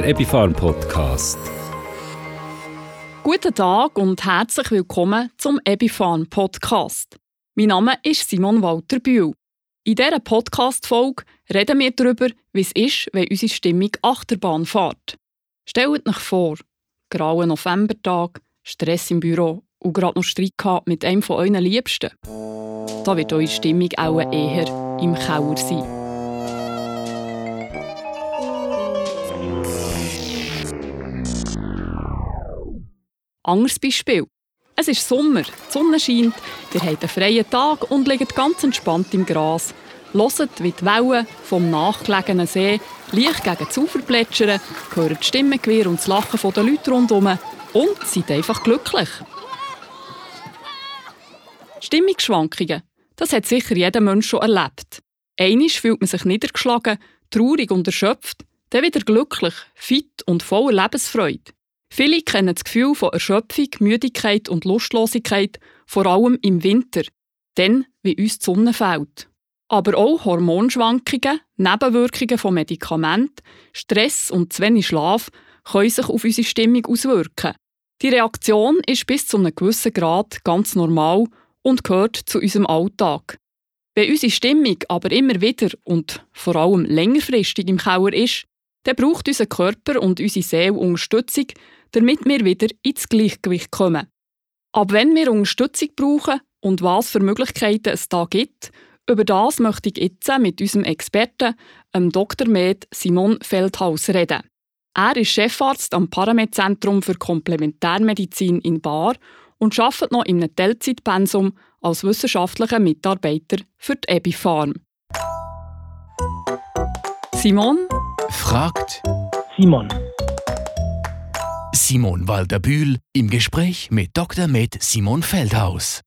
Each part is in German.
der Epifarm Podcast. Guten Tag und herzlich willkommen zum Epifarm Podcast. Mein Name ist Simon Walter Bühl. In dieser Podcast-Folge reden wir darüber, wie es ist, wenn unsere Stimmung Achterbahn fährt. Stellt euch vor, grauer Novembertag, Stress im Büro und gerade noch Streit mit einem von euren Liebsten. Da wird eure Stimmung auch eher im Keller sein. Anderes Beispiel. Es ist Sommer, die Sonne scheint, ihr habt einen freien Tag und liegt ganz entspannt im Gras. Hört, wie die Wellen vom nachgelegenen See leicht gegen das Ufer plätschern, hört die Stimmengewirr und das Lachen der Leute rundherum und seid einfach glücklich. Stimmungsschwankungen, das hat sicher jeder Mensch schon erlebt. Einisch fühlt man sich niedergeschlagen, traurig und erschöpft, dann wieder glücklich, fit und voller Lebensfreude. Viele kennen das Gefühl von Erschöpfung, Müdigkeit und Lustlosigkeit, vor allem im Winter, dann, wie uns die Sonne fällt. Aber auch Hormonschwankungen, Nebenwirkungen von Medikamenten, Stress und zu wenig Schlaf können sich auf unsere Stimmung auswirken. Die Reaktion ist bis zu einem gewissen Grad ganz normal und gehört zu unserem Alltag. Wenn unsere Stimmung aber immer wieder und vor allem längerfristig im Keller ist, dann braucht unser Körper und unsere Seele Unterstützung, damit wir wieder ins Gleichgewicht kommen. Ab wenn wir Unterstützung brauchen und was für Möglichkeiten es da gibt, über das möchte ich jetzt mit unserem Experten, dem Dr. Med Simon Feldhaus, reden. Er ist Chefarzt am Paramed-Zentrum für Komplementärmedizin in Bar und arbeitet noch in einem Teilzeitpensum als wissenschaftlicher Mitarbeiter für die Ebifarm. Simon fragt Simon. Simon Walter-Bühl im Gespräch mit Dr. Med Simon Feldhaus.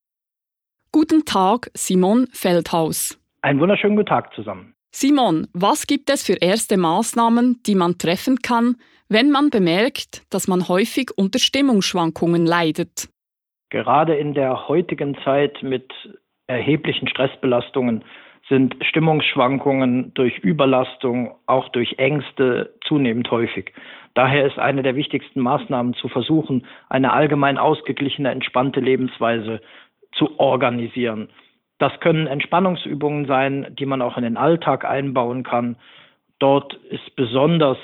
Guten Tag, Simon Feldhaus. Einen wunderschönen guten Tag zusammen. Simon, was gibt es für erste Maßnahmen, die man treffen kann, wenn man bemerkt, dass man häufig unter Stimmungsschwankungen leidet? Gerade in der heutigen Zeit mit erheblichen Stressbelastungen sind Stimmungsschwankungen durch Überlastung, auch durch Ängste zunehmend häufig. Daher ist eine der wichtigsten Maßnahmen zu versuchen, eine allgemein ausgeglichene, entspannte Lebensweise zu organisieren. Das können Entspannungsübungen sein, die man auch in den Alltag einbauen kann. Dort ist besonders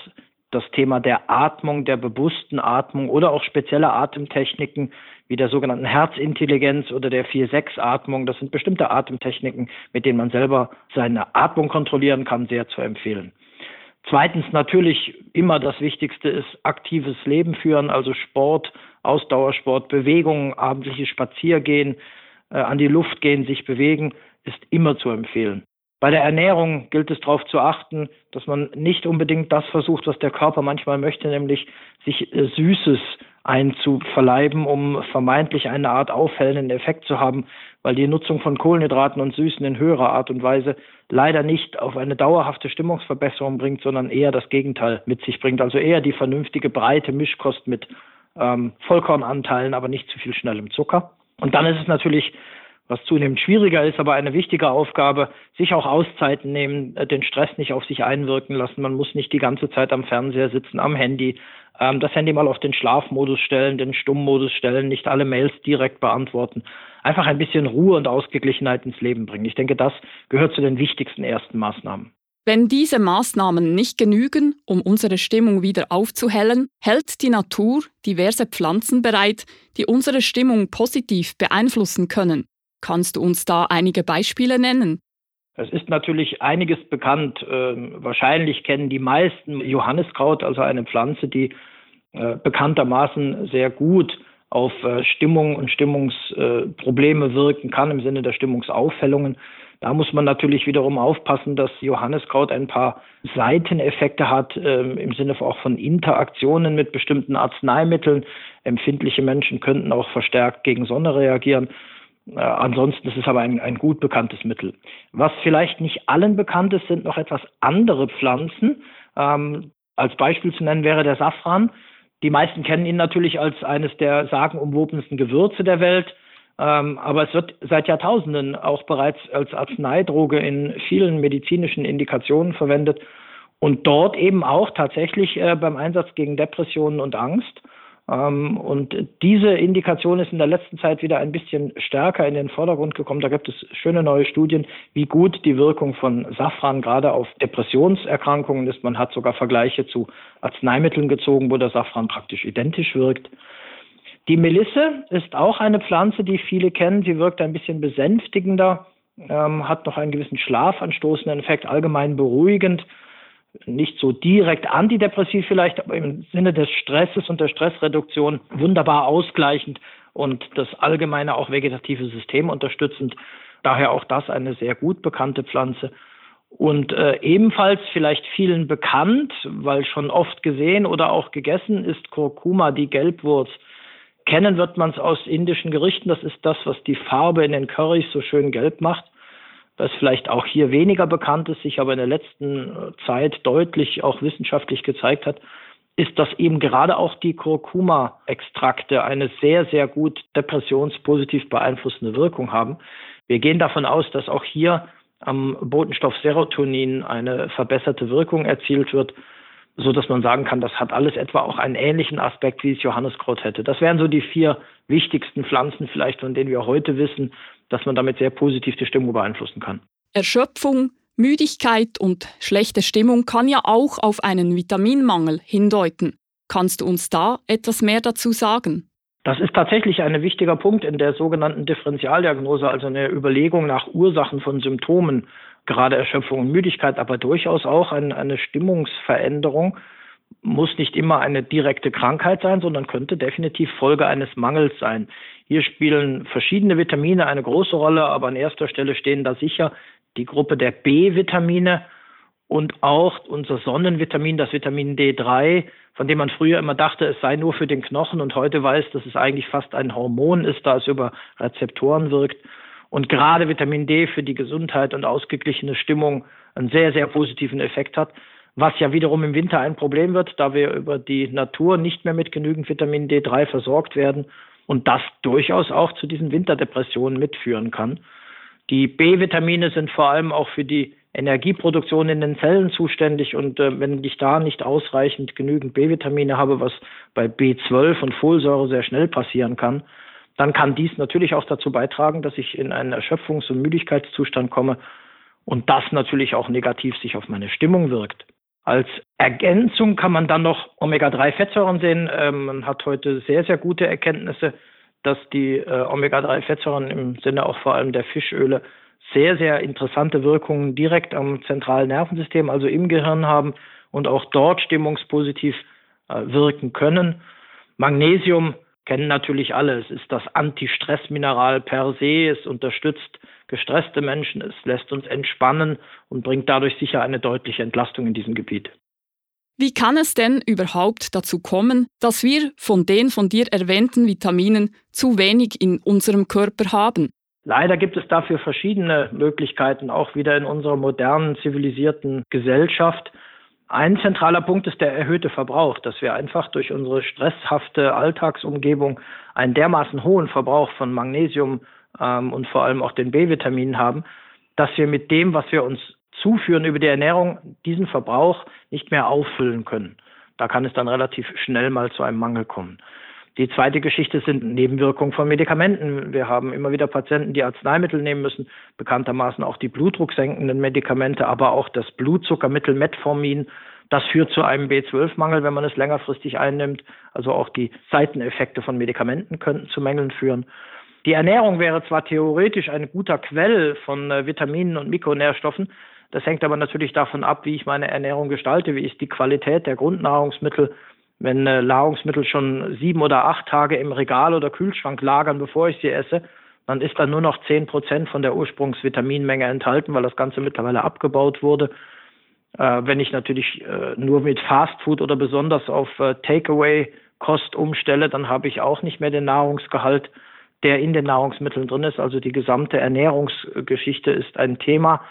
das Thema der Atmung, der bewussten Atmung oder auch spezielle Atemtechniken wie der sogenannten Herzintelligenz oder der 4-6-Atmung. Das sind bestimmte Atemtechniken, mit denen man selber seine Atmung kontrollieren kann, sehr zu empfehlen. Zweitens natürlich immer das Wichtigste ist aktives Leben führen, also Sport, Ausdauersport, Bewegung, abendliches Spaziergehen, äh, an die Luft gehen, sich bewegen, ist immer zu empfehlen. Bei der Ernährung gilt es darauf zu achten, dass man nicht unbedingt das versucht, was der Körper manchmal möchte, nämlich sich äh, Süßes einzuverleiben, um vermeintlich eine Art aufhellenden Effekt zu haben, weil die Nutzung von Kohlenhydraten und Süßen in höherer Art und Weise leider nicht auf eine dauerhafte Stimmungsverbesserung bringt, sondern eher das Gegenteil mit sich bringt. Also eher die vernünftige breite Mischkost mit ähm, Vollkornanteilen, aber nicht zu viel schnellem Zucker. Und dann ist es natürlich was zunehmend schwieriger ist, aber eine wichtige Aufgabe, sich auch Auszeiten nehmen, äh, den Stress nicht auf sich einwirken lassen. Man muss nicht die ganze Zeit am Fernseher sitzen, am Handy, ähm, das Handy mal auf den Schlafmodus stellen, den Stummmodus stellen, nicht alle Mails direkt beantworten. Einfach ein bisschen Ruhe und Ausgeglichenheit ins Leben bringen. Ich denke, das gehört zu den wichtigsten ersten Maßnahmen. Wenn diese Maßnahmen nicht genügen, um unsere Stimmung wieder aufzuhellen, hält die Natur diverse Pflanzen bereit, die unsere Stimmung positiv beeinflussen können. Kannst du uns da einige Beispiele nennen? Es ist natürlich einiges bekannt. Ähm, wahrscheinlich kennen die meisten Johanniskraut, also eine Pflanze, die äh, bekanntermaßen sehr gut auf äh, Stimmung und Stimmungsprobleme äh, wirken kann im Sinne der Stimmungsaufhellungen. Da muss man natürlich wiederum aufpassen, dass Johanniskraut ein paar Seiteneffekte hat, ähm, im Sinne auch von Interaktionen mit bestimmten Arzneimitteln. Empfindliche Menschen könnten auch verstärkt gegen Sonne reagieren. Äh, ansonsten ist es aber ein, ein gut bekanntes Mittel. Was vielleicht nicht allen bekannt ist, sind noch etwas andere Pflanzen. Ähm, als Beispiel zu nennen wäre der Safran. Die meisten kennen ihn natürlich als eines der sagenumwobensten Gewürze der Welt. Ähm, aber es wird seit Jahrtausenden auch bereits als Arzneidroge in vielen medizinischen Indikationen verwendet. Und dort eben auch tatsächlich äh, beim Einsatz gegen Depressionen und Angst. Ähm, und diese Indikation ist in der letzten Zeit wieder ein bisschen stärker in den Vordergrund gekommen. Da gibt es schöne neue Studien, wie gut die Wirkung von Safran gerade auf Depressionserkrankungen ist. Man hat sogar Vergleiche zu Arzneimitteln gezogen, wo der Safran praktisch identisch wirkt. Die Melisse ist auch eine Pflanze, die viele kennen. Sie wirkt ein bisschen besänftigender, ähm, hat noch einen gewissen schlafanstoßenden Effekt, allgemein beruhigend nicht so direkt antidepressiv vielleicht, aber im Sinne des Stresses und der Stressreduktion wunderbar ausgleichend und das allgemeine auch vegetative System unterstützend. Daher auch das eine sehr gut bekannte Pflanze. Und äh, ebenfalls vielleicht vielen bekannt, weil schon oft gesehen oder auch gegessen ist Kurkuma, die Gelbwurz. Kennen wird man es aus indischen Gerichten. Das ist das, was die Farbe in den Currys so schön gelb macht was vielleicht auch hier weniger bekannt ist, sich aber in der letzten äh, Zeit deutlich auch wissenschaftlich gezeigt hat, ist, dass eben gerade auch die Kurkuma-Extrakte eine sehr, sehr gut depressionspositiv beeinflussende Wirkung haben. Wir gehen davon aus, dass auch hier am Botenstoff Serotonin eine verbesserte Wirkung erzielt wird, so dass man sagen kann, das hat alles etwa auch einen ähnlichen Aspekt, wie es Johanneskraut hätte. Das wären so die vier wichtigsten Pflanzen vielleicht, von denen wir heute wissen, dass man damit sehr positiv die Stimmung beeinflussen kann. Erschöpfung, Müdigkeit und schlechte Stimmung kann ja auch auf einen Vitaminmangel hindeuten. Kannst du uns da etwas mehr dazu sagen? Das ist tatsächlich ein wichtiger Punkt in der sogenannten Differentialdiagnose, also eine Überlegung nach Ursachen von Symptomen, gerade Erschöpfung und Müdigkeit, aber durchaus auch eine, eine Stimmungsveränderung muss nicht immer eine direkte Krankheit sein, sondern könnte definitiv Folge eines Mangels sein. Hier spielen verschiedene Vitamine eine große Rolle, aber an erster Stelle stehen da sicher die Gruppe der B-Vitamine und auch unser Sonnenvitamin, das Vitamin D3, von dem man früher immer dachte, es sei nur für den Knochen und heute weiß, dass es eigentlich fast ein Hormon ist, da es über Rezeptoren wirkt. Und gerade Vitamin D für die Gesundheit und ausgeglichene Stimmung einen sehr, sehr positiven Effekt hat was ja wiederum im Winter ein Problem wird, da wir über die Natur nicht mehr mit genügend Vitamin D3 versorgt werden und das durchaus auch zu diesen Winterdepressionen mitführen kann. Die B-Vitamine sind vor allem auch für die Energieproduktion in den Zellen zuständig und äh, wenn ich da nicht ausreichend genügend B-Vitamine habe, was bei B12 und Folsäure sehr schnell passieren kann, dann kann dies natürlich auch dazu beitragen, dass ich in einen Erschöpfungs- und Müdigkeitszustand komme und das natürlich auch negativ sich auf meine Stimmung wirkt. Als Ergänzung kann man dann noch Omega-3-Fettsäuren sehen. Ähm, man hat heute sehr, sehr gute Erkenntnisse, dass die äh, Omega-3-Fettsäuren im Sinne auch vor allem der Fischöle sehr, sehr interessante Wirkungen direkt am zentralen Nervensystem, also im Gehirn haben und auch dort stimmungspositiv äh, wirken können. Magnesium kennen natürlich alle. Es ist das Anti-Stress-Mineral per se. Es unterstützt gestresste Menschen, es lässt uns entspannen und bringt dadurch sicher eine deutliche Entlastung in diesem Gebiet. Wie kann es denn überhaupt dazu kommen, dass wir von den von dir erwähnten Vitaminen zu wenig in unserem Körper haben? Leider gibt es dafür verschiedene Möglichkeiten, auch wieder in unserer modernen, zivilisierten Gesellschaft. Ein zentraler Punkt ist der erhöhte Verbrauch, dass wir einfach durch unsere stresshafte Alltagsumgebung einen dermaßen hohen Verbrauch von Magnesium, ähm, und vor allem auch den B-Vitaminen haben, dass wir mit dem, was wir uns zuführen über die Ernährung, diesen Verbrauch nicht mehr auffüllen können. Da kann es dann relativ schnell mal zu einem Mangel kommen. Die zweite Geschichte sind Nebenwirkungen von Medikamenten. Wir haben immer wieder Patienten, die Arzneimittel nehmen müssen, bekanntermaßen auch die blutdrucksenkenden Medikamente, aber auch das Blutzuckermittel Metformin. Das führt zu einem B12-Mangel, wenn man es längerfristig einnimmt. Also auch die Seiteneffekte von Medikamenten könnten zu Mängeln führen. Die Ernährung wäre zwar theoretisch ein guter Quell von äh, Vitaminen und Mikronährstoffen, das hängt aber natürlich davon ab, wie ich meine Ernährung gestalte, wie ist die Qualität der Grundnahrungsmittel. Wenn äh, Nahrungsmittel schon sieben oder acht Tage im Regal oder Kühlschrank lagern, bevor ich sie esse, dann ist da nur noch zehn Prozent von der Ursprungsvitaminmenge enthalten, weil das Ganze mittlerweile abgebaut wurde. Äh, wenn ich natürlich äh, nur mit Fastfood oder besonders auf äh, Takeaway-Kost umstelle, dann habe ich auch nicht mehr den Nahrungsgehalt der in den Nahrungsmitteln drin ist. Also die gesamte Ernährungsgeschichte ist ein Thema.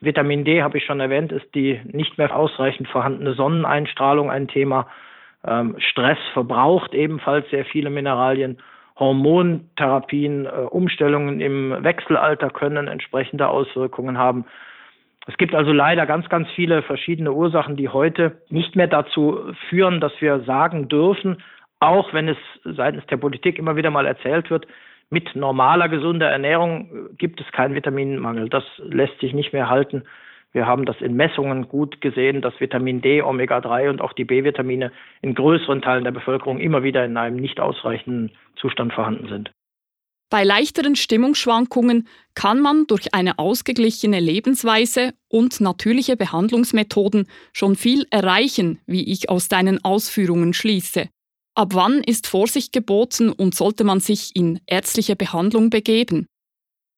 Vitamin D, habe ich schon erwähnt, ist die nicht mehr ausreichend vorhandene Sonneneinstrahlung ein Thema. Ähm, Stress verbraucht ebenfalls sehr viele Mineralien. Hormontherapien, äh, Umstellungen im Wechselalter können entsprechende Auswirkungen haben. Es gibt also leider ganz, ganz viele verschiedene Ursachen, die heute nicht mehr dazu führen, dass wir sagen dürfen, auch wenn es seitens der Politik immer wieder mal erzählt wird, mit normaler gesunder Ernährung gibt es keinen Vitaminmangel. Das lässt sich nicht mehr halten. Wir haben das in Messungen gut gesehen, dass Vitamin D, Omega-3 und auch die B-Vitamine in größeren Teilen der Bevölkerung immer wieder in einem nicht ausreichenden Zustand vorhanden sind. Bei leichteren Stimmungsschwankungen kann man durch eine ausgeglichene Lebensweise und natürliche Behandlungsmethoden schon viel erreichen, wie ich aus deinen Ausführungen schließe. Ab wann ist Vorsicht geboten und sollte man sich in ärztliche Behandlung begeben?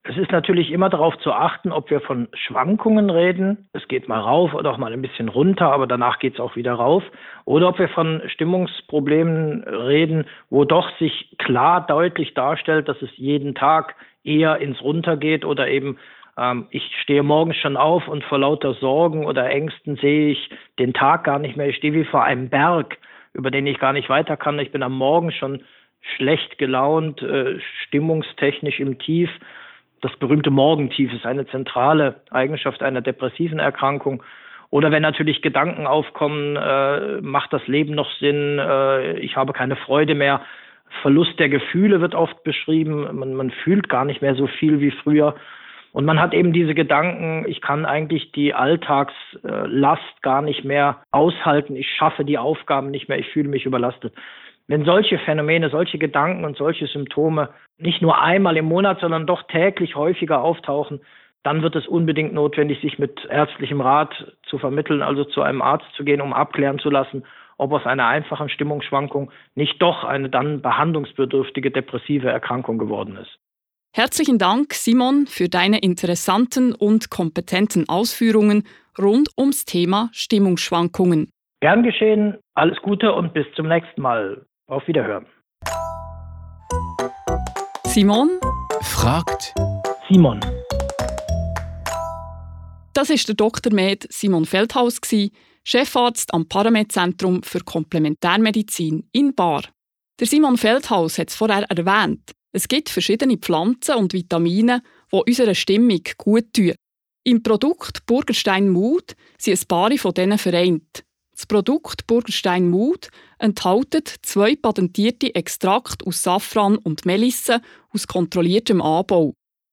Es ist natürlich immer darauf zu achten, ob wir von Schwankungen reden. Es geht mal rauf oder auch mal ein bisschen runter, aber danach geht es auch wieder rauf. Oder ob wir von Stimmungsproblemen reden, wo doch sich klar deutlich darstellt, dass es jeden Tag eher ins Runter geht oder eben ähm, ich stehe morgens schon auf und vor lauter Sorgen oder Ängsten sehe ich den Tag gar nicht mehr. Ich stehe wie vor einem Berg, über den ich gar nicht weiter kann. Ich bin am Morgen schon schlecht gelaunt, äh, stimmungstechnisch im Tief das berühmte Morgentief ist eine zentrale Eigenschaft einer depressiven Erkrankung. Oder wenn natürlich Gedanken aufkommen, äh, macht das Leben noch Sinn, äh, ich habe keine Freude mehr. Verlust der Gefühle wird oft beschrieben, man, man fühlt gar nicht mehr so viel wie früher. Und man hat eben diese Gedanken, ich kann eigentlich die Alltagslast gar nicht mehr aushalten, ich schaffe die Aufgaben nicht mehr, ich fühle mich überlastet. Wenn solche Phänomene, solche Gedanken und solche Symptome nicht nur einmal im Monat, sondern doch täglich häufiger auftauchen, dann wird es unbedingt notwendig, sich mit ärztlichem Rat zu vermitteln, also zu einem Arzt zu gehen, um abklären zu lassen, ob aus einer einfachen Stimmungsschwankung nicht doch eine dann behandlungsbedürftige depressive Erkrankung geworden ist. Herzlichen Dank, Simon, für deine interessanten und kompetenten Ausführungen rund ums Thema Stimmungsschwankungen. Gern geschehen, alles Gute und bis zum nächsten Mal. Auf Wiederhören. Simon fragt Simon. Das ist der Dr. Med Simon Feldhaus, Chefarzt am Paramed-Zentrum für Komplementärmedizin in Bar. Der Simon Feldhaus hat es vorher erwähnt. Es gibt verschiedene Pflanzen und Vitamine, die unserer Stimmung gut tun. Im Produkt Burgerstein Mood sind ein paar von denen vereint. Das Produkt Burgerstein Mood enthält zwei patentierte Extrakte aus Safran und Melisse aus kontrolliertem Anbau.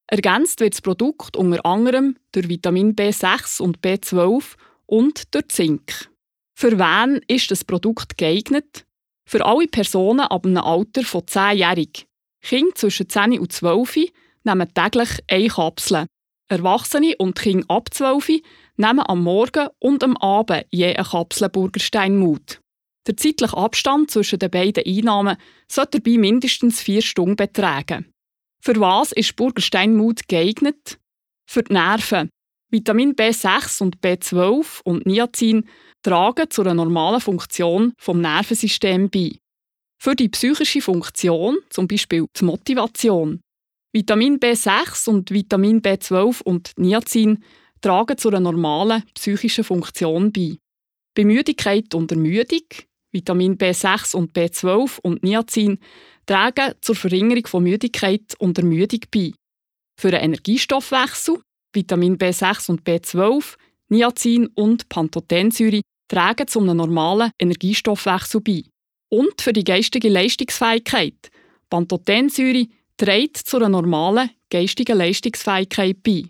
Ergänzt wird das Produkt unter anderem durch Vitamin B6 und B12 und durch Zink. Für wen ist das Produkt geeignet? Für alle Personen ab einem Alter von 10-jährig. Kinder zwischen 10 und 12 nehmen täglich eine Kapsel. Erwachsene und Kinder ab 12 nehmen am Morgen und am Abend je eine Kapsel Burgerstein-Mut. Der zeitliche Abstand zwischen den beiden Einnahmen sollte dabei mindestens vier Stunden betragen. Für was ist Burgerstein-Mut geeignet? Für die Nerven. Vitamin B6 und B12 und Niacin tragen zu einer normalen Funktion vom Nervensystem bei. Für die psychische Funktion, zum Beispiel die Motivation. Vitamin B6 und Vitamin B12 und Niacin tragen zu einer normalen psychischen Funktion bei. Bei Müdigkeit und Ermüdung, Vitamin B6 und B12 und Niacin tragen zur Verringerung von Müdigkeit und Ermüdung bei. Für den Energiestoffwechsel, Vitamin B6 und B12, Niacin und Pantothensäure tragen zu einem normalen Energiestoffwechsel bei. Und für die geistige Leistungsfähigkeit, Pantothensäure trägt zu einer normalen geistigen Leistungsfähigkeit bei.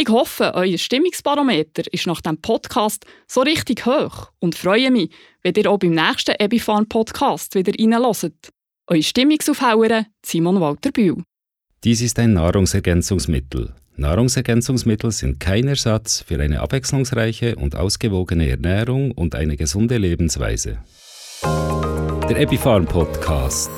Ich hoffe, euer Stimmungsbarometer ist nach dem Podcast so richtig hoch und freue mich, wenn ihr auch beim nächsten Ebifarm Podcast wieder reinhört. Euer Stimmungsaufhauer Simon Walter Bühl. Dies ist ein Nahrungsergänzungsmittel. Nahrungsergänzungsmittel sind kein Ersatz für eine abwechslungsreiche und ausgewogene Ernährung und eine gesunde Lebensweise. Der Epifarm Podcast.